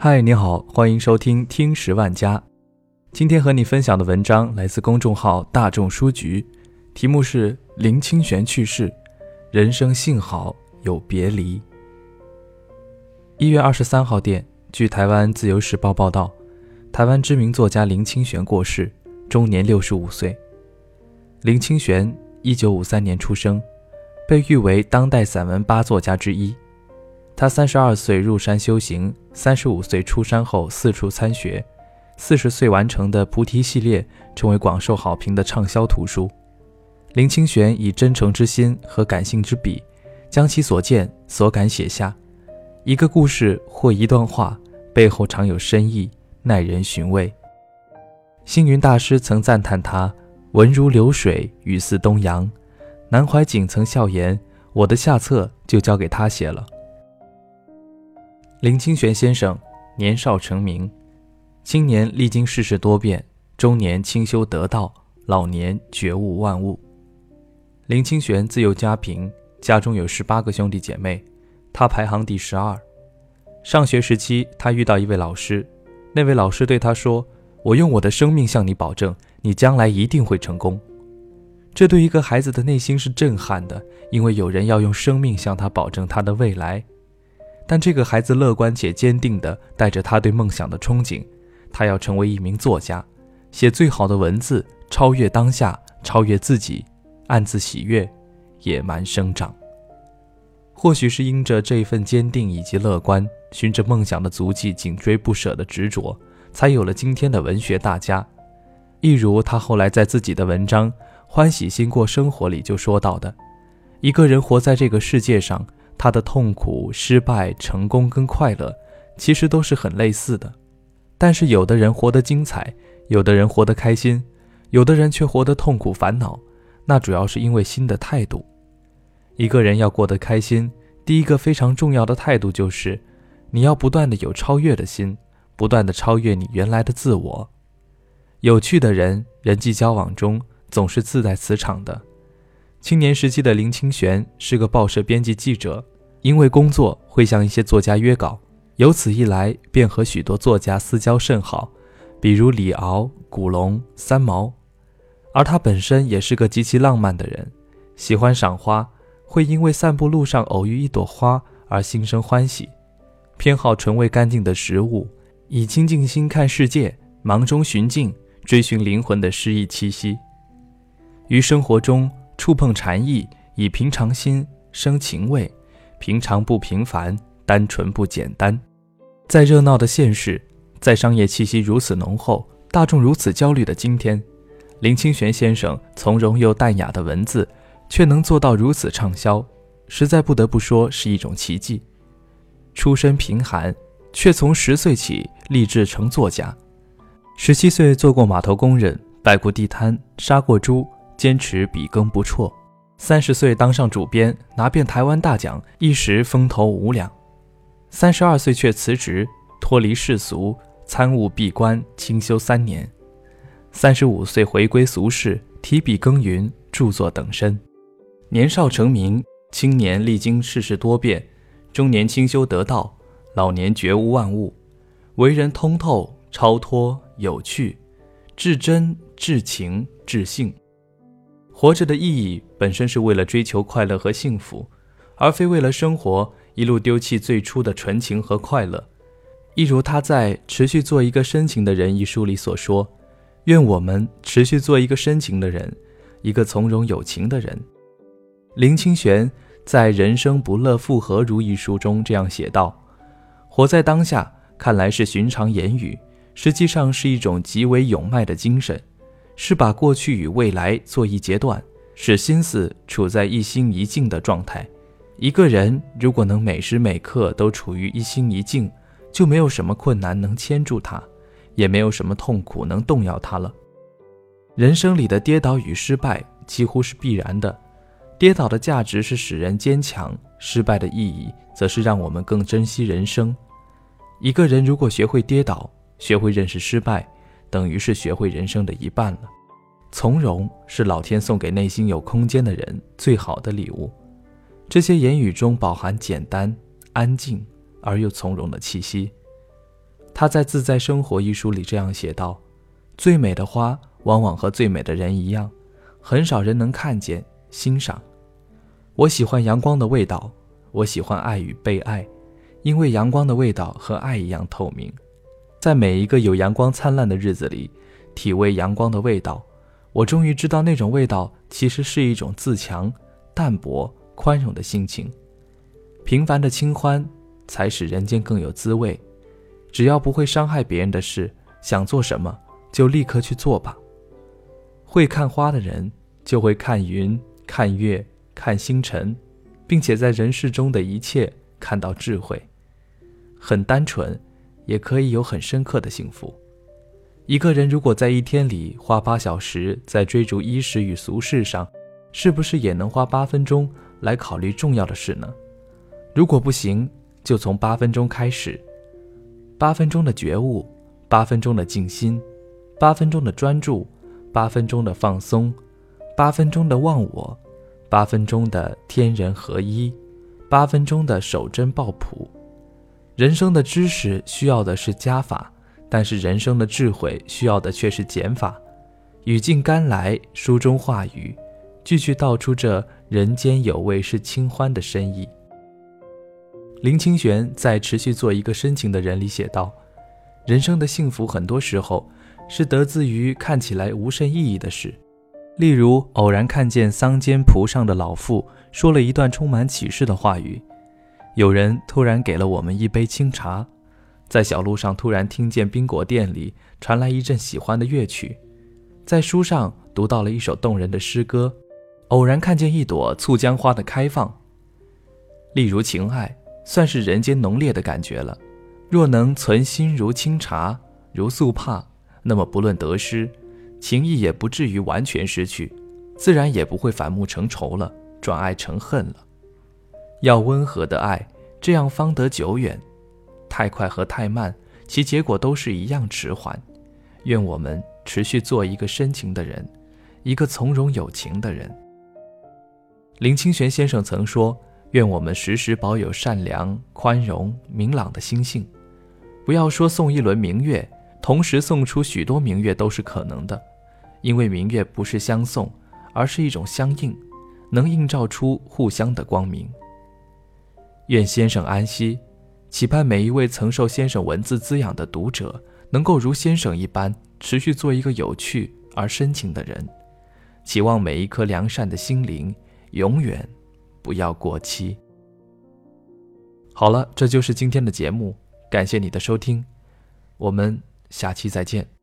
嗨，你好，欢迎收听听十万家。今天和你分享的文章来自公众号大众书局，题目是林清玄去世，人生幸好有别离。一月二十三号电，据台湾自由时报报道，台湾知名作家林清玄过世，终年六十五岁。林清玄一九五三年出生，被誉为当代散文八作家之一。他三十二岁入山修行，三十五岁出山后四处参学，四十岁完成的《菩提》系列成为广受好评的畅销图书。林清玄以真诚之心和感性之笔，将其所见所感写下。一个故事或一段话背后常有深意，耐人寻味。星云大师曾赞叹他文如流水，语似东洋。南怀瑾曾笑言：“我的下册就交给他写了。”林清玄先生年少成名，青年历经世事多变，中年清修得道，老年觉悟万物。林清玄自幼家贫，家中有十八个兄弟姐妹，他排行第十二。上学时期，他遇到一位老师，那位老师对他说：“我用我的生命向你保证，你将来一定会成功。”这对一个孩子的内心是震撼的，因为有人要用生命向他保证他的未来。但这个孩子乐观且坚定地带着他对梦想的憧憬，他要成为一名作家，写最好的文字，超越当下，超越自己，暗自喜悦，野蛮生长。或许是因着这份坚定以及乐观，循着梦想的足迹紧追不舍的执着，才有了今天的文学大家。一如他后来在自己的文章《欢喜心过生活》里就说到的：“一个人活在这个世界上。”他的痛苦、失败、成功跟快乐，其实都是很类似的。但是有的人活得精彩，有的人活得开心，有的人却活得痛苦、烦恼。那主要是因为心的态度。一个人要过得开心，第一个非常重要的态度就是，你要不断的有超越的心，不断的超越你原来的自我。有趣的人，人际交往中总是自带磁场的。青年时期的林清玄是个报社编辑记者，因为工作会向一些作家约稿，由此一来便和许多作家私交甚好，比如李敖、古龙、三毛。而他本身也是个极其浪漫的人，喜欢赏花，会因为散步路上偶遇一朵花而心生欢喜，偏好纯味干净的食物，以清净心看世界，忙中寻静，追寻灵魂的诗意气息。于生活中。触碰禅意，以平常心生情味，平常不平凡，单纯不简单。在热闹的现实，在商业气息如此浓厚、大众如此焦虑的今天，林清玄先生从容又淡雅的文字，却能做到如此畅销，实在不得不说是一种奇迹。出身贫寒，却从十岁起立志成作家。十七岁做过码头工人，摆过地摊，杀过猪。坚持笔耕不辍，三十岁当上主编，拿遍台湾大奖，一时风头无两。三十二岁却辞职，脱离世俗，参悟闭关，清修三年。三十五岁回归俗世，提笔耕耘，著作等身。年少成名，青年历经世事多变，中年清修得道，老年觉悟万物，为人通透、超脱、有趣，至真、至情、至性。活着的意义本身是为了追求快乐和幸福，而非为了生活一路丢弃最初的纯情和快乐。一如他在《持续做一个深情的人》一书里所说：“愿我们持续做一个深情的人，一个从容有情的人。”林清玄在《人生不乐复何如》一书中这样写道：“活在当下，看来是寻常言语，实际上是一种极为勇迈的精神。”是把过去与未来做一截断，使心思处在一心一境的状态。一个人如果能每时每刻都处于一心一境，就没有什么困难能牵住他，也没有什么痛苦能动摇他了。人生里的跌倒与失败几乎是必然的，跌倒的价值是使人坚强，失败的意义则是让我们更珍惜人生。一个人如果学会跌倒，学会认识失败。等于是学会人生的一半了。从容是老天送给内心有空间的人最好的礼物。这些言语中饱含简单、安静而又从容的气息。他在《自在生活》一书里这样写道：“最美的花往往和最美的人一样，很少人能看见、欣赏。我喜欢阳光的味道，我喜欢爱与被爱，因为阳光的味道和爱一样透明。在每一个有阳光灿烂的日子里，体味阳光的味道，我终于知道那种味道其实是一种自强、淡泊、宽容的心情。平凡的清欢，才使人间更有滋味。”只要不会伤害别人的事，想做什么就立刻去做吧。会看花的人就会看云、看月、看星辰，并且在人世中的一切看到智慧。很单纯，也可以有很深刻的幸福。一个人如果在一天里花八小时在追逐衣食与俗事上，是不是也能花八分钟来考虑重要的事呢？如果不行，就从八分钟开始。八分钟的觉悟，八分钟的静心，八分钟的专注，八分钟的放松，八分钟的忘我，八分钟的天人合一，八分钟的守真抱朴。人生的知识需要的是加法，但是人生的智慧需要的却是减法。语尽甘来，书中话语，句句道出这人间有味是清欢的深意。林清玄在《持续做一个深情的人》里写道：“人生的幸福，很多时候是得自于看起来无甚意义的事，例如偶然看见桑间蒲上的老妇说了一段充满启示的话语，有人突然给了我们一杯清茶，在小路上突然听见冰果店里传来一阵喜欢的乐曲，在书上读到了一首动人的诗歌，偶然看见一朵醋浆花的开放，例如情爱。”算是人间浓烈的感觉了。若能存心如清茶，如素帕，那么不论得失，情谊也不至于完全失去，自然也不会反目成仇了，转爱成恨了。要温和的爱，这样方得久远。太快和太慢，其结果都是一样迟缓。愿我们持续做一个深情的人，一个从容有情的人。林清玄先生曾说。愿我们时时保有善良、宽容、明朗的心性，不要说送一轮明月，同时送出许多明月都是可能的，因为明月不是相送，而是一种相应，能映照出互相的光明。愿先生安息，期盼每一位曾受先生文字滋养的读者，能够如先生一般，持续做一个有趣而深情的人，期望每一颗良善的心灵，永远。不要过期。好了，这就是今天的节目，感谢你的收听，我们下期再见。